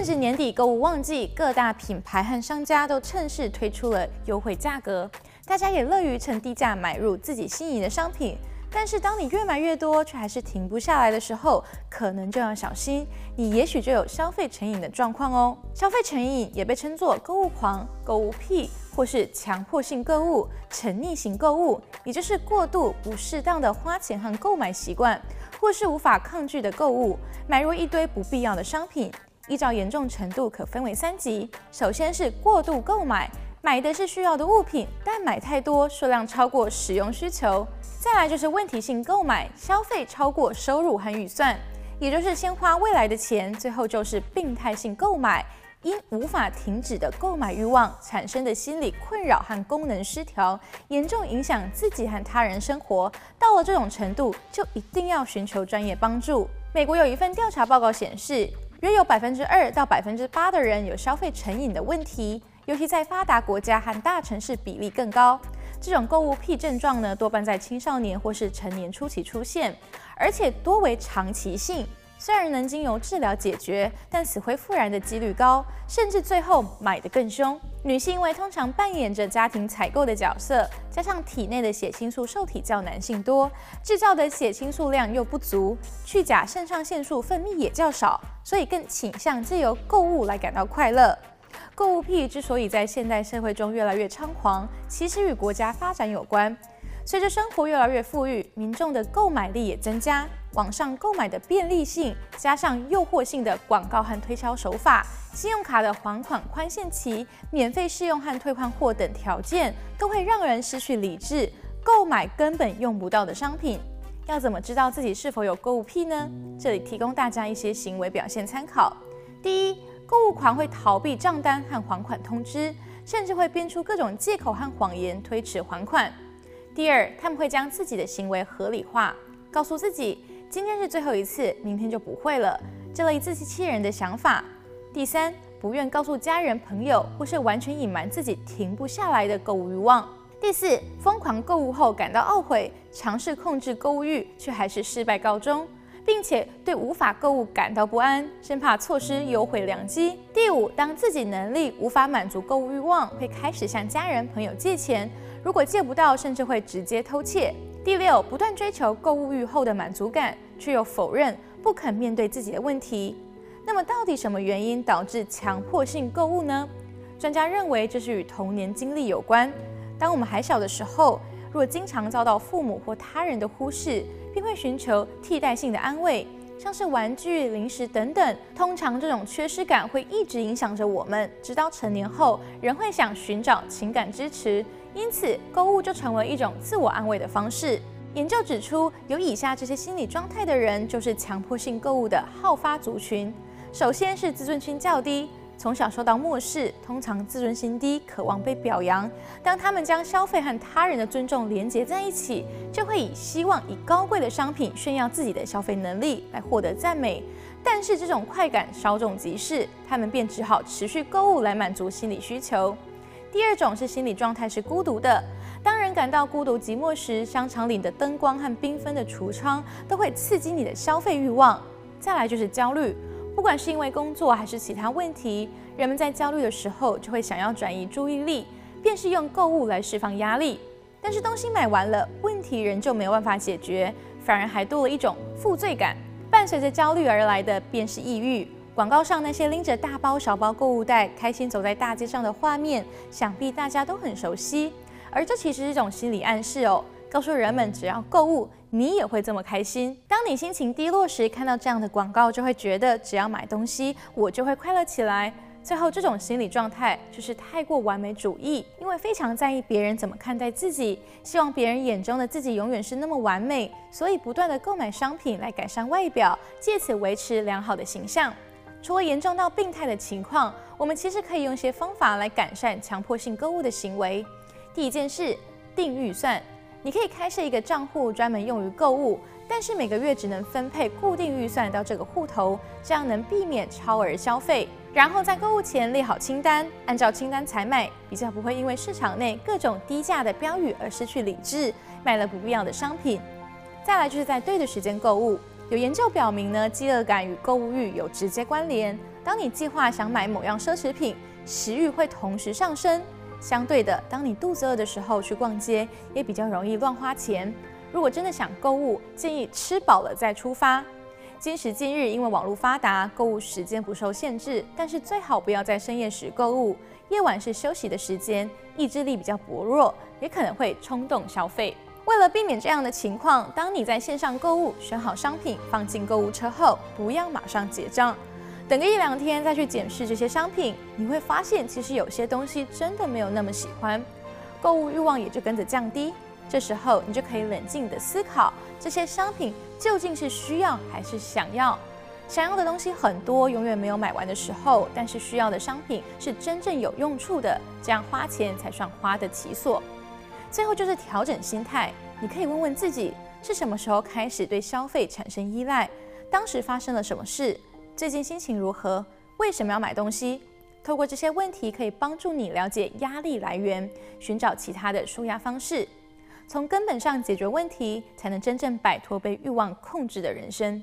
正值年底购物旺季，各大品牌和商家都趁势推出了优惠价格，大家也乐于趁低价买入自己心仪的商品。但是，当你越买越多，却还是停不下来的时候，可能就要小心，你也许就有消费成瘾的状况哦。消费成瘾也被称作购物狂、购物癖，或是强迫性购物、沉溺型购物，也就是过度不适当的花钱和购买习惯，或是无法抗拒的购物，买入一堆不必要的商品。依照严重程度，可分为三级。首先是过度购买，买的是需要的物品，但买太多，数量超过使用需求。再来就是问题性购买，消费超过收入和预算，也就是先花未来的钱。最后就是病态性购买，因无法停止的购买欲望产生的心理困扰和功能失调，严重影响自己和他人生活。到了这种程度，就一定要寻求专业帮助。美国有一份调查报告显示，约有百分之二到百分之八的人有消费成瘾的问题，尤其在发达国家和大城市比例更高。这种购物癖症状呢，多半在青少年或是成年初期出现，而且多为长期性。虽然能经由治疗解决，但死灰复燃的几率高，甚至最后买得更凶。女性因为通常扮演着家庭采购的角色，加上体内的血清素受体较男性多，制造的血清素量又不足，去甲肾上腺素分泌也较少，所以更倾向借由购物来感到快乐。购物癖之所以在现代社会中越来越猖狂，其实与国家发展有关。随着生活越来越富裕，民众的购买力也增加，网上购买的便利性，加上诱惑性的广告和推销手法，信用卡的还款宽限期、免费试用和退换货等条件，都会让人失去理智，购买根本用不到的商品。要怎么知道自己是否有购物癖呢？这里提供大家一些行为表现参考。第一。购物狂会逃避账单和还款通知，甚至会编出各种借口和谎言推迟还款。第二，他们会将自己的行为合理化，告诉自己今天是最后一次，明天就不会了，这类自欺欺人的想法。第三，不愿告诉家人朋友，或是完全隐瞒自己停不下来的购物欲望。第四，疯狂购物后感到懊悔，尝试控制购物欲，却还是失败告终。并且对无法购物感到不安，生怕错失优惠良机。第五，当自己能力无法满足购物欲望，会开始向家人朋友借钱，如果借不到，甚至会直接偷窃。第六，不断追求购物欲后的满足感，却又否认，不肯面对自己的问题。那么，到底什么原因导致强迫性购物呢？专家认为，这是与童年经历有关。当我们还小的时候，若经常遭到父母或他人的忽视，并会寻求替代性的安慰，像是玩具、零食等等。通常这种缺失感会一直影响着我们，直到成年后仍会想寻找情感支持。因此，购物就成为一种自我安慰的方式。研究指出，有以下这些心理状态的人，就是强迫性购物的好发族群。首先是自尊心较低。从小受到漠视，通常自尊心低，渴望被表扬。当他们将消费和他人的尊重连结在一起，就会以希望以高贵的商品炫耀自己的消费能力来获得赞美。但是这种快感稍纵即逝，他们便只好持续购物来满足心理需求。第二种是心理状态是孤独的。当人感到孤独寂寞时，商场里的灯光和缤纷的橱窗都会刺激你的消费欲望。再来就是焦虑。不管是因为工作还是其他问题，人们在焦虑的时候就会想要转移注意力，便是用购物来释放压力。但是东西买完了，问题仍旧没有办法解决，反而还多了一种负罪感。伴随着焦虑而来的便是抑郁。广告上那些拎着大包小包购物袋，开心走在大街上的画面，想必大家都很熟悉。而这其实是一种心理暗示哦。告诉人们，只要购物，你也会这么开心。当你心情低落时，看到这样的广告，就会觉得只要买东西，我就会快乐起来。最后，这种心理状态就是太过完美主义，因为非常在意别人怎么看待自己，希望别人眼中的自己永远是那么完美，所以不断地购买商品来改善外表，借此维持良好的形象。除了严重到病态的情况，我们其实可以用一些方法来改善强迫性购物的行为。第一件事，定预算。你可以开设一个账户，专门用于购物，但是每个月只能分配固定预算到这个户头，这样能避免超额消费。然后在购物前列好清单，按照清单采买，比较不会因为市场内各种低价的标语而失去理智，买了不必要的商品。再来就是在对的时间购物。有研究表明呢，饥饿感与购物欲有直接关联。当你计划想买某样奢侈品，食欲会同时上升。相对的，当你肚子饿的时候去逛街，也比较容易乱花钱。如果真的想购物，建议吃饱了再出发。今时今日，因为网络发达，购物时间不受限制，但是最好不要在深夜时购物。夜晚是休息的时间，意志力比较薄弱，也可能会冲动消费。为了避免这样的情况，当你在线上购物，选好商品放进购物车后，不要马上结账，等个一两天再去检视这些商品，你会发现其实有些东西真的没有那么喜欢，购物欲望也就跟着降低。这时候，你就可以冷静地思考，这些商品究竟是需要还是想要。想要的东西很多，永远没有买完的时候，但是需要的商品是真正有用处的，这样花钱才算花得其所。最后就是调整心态，你可以问问自己，是什么时候开始对消费产生依赖？当时发生了什么事？最近心情如何？为什么要买东西？透过这些问题，可以帮助你了解压力来源，寻找其他的舒压方式。从根本上解决问题，才能真正摆脱被欲望控制的人生。